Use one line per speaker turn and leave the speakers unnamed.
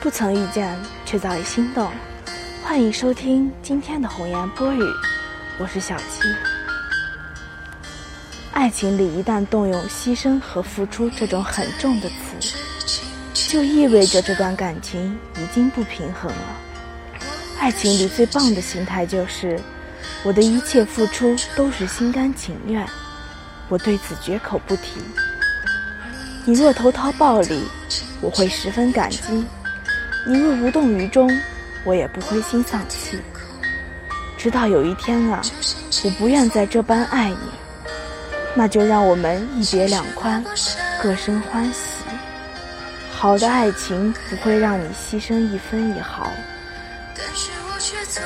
不曾遇见，却早已心动。欢迎收听今天的红颜播语，我是小七。爱情里一旦动用牺牲和付出这种很重的词，就意味着这段感情已经不平衡了。爱情里最棒的心态就是，我的一切付出都是心甘情愿，我对此绝口不提。你若投桃报李，我会十分感激。你若无动于衷，我也不灰心丧气。直到有一天啊，我不愿再这般爱你，那就让我们一别两宽，各生欢喜。好的爱情不会让你牺牲一分一毫。但是我却做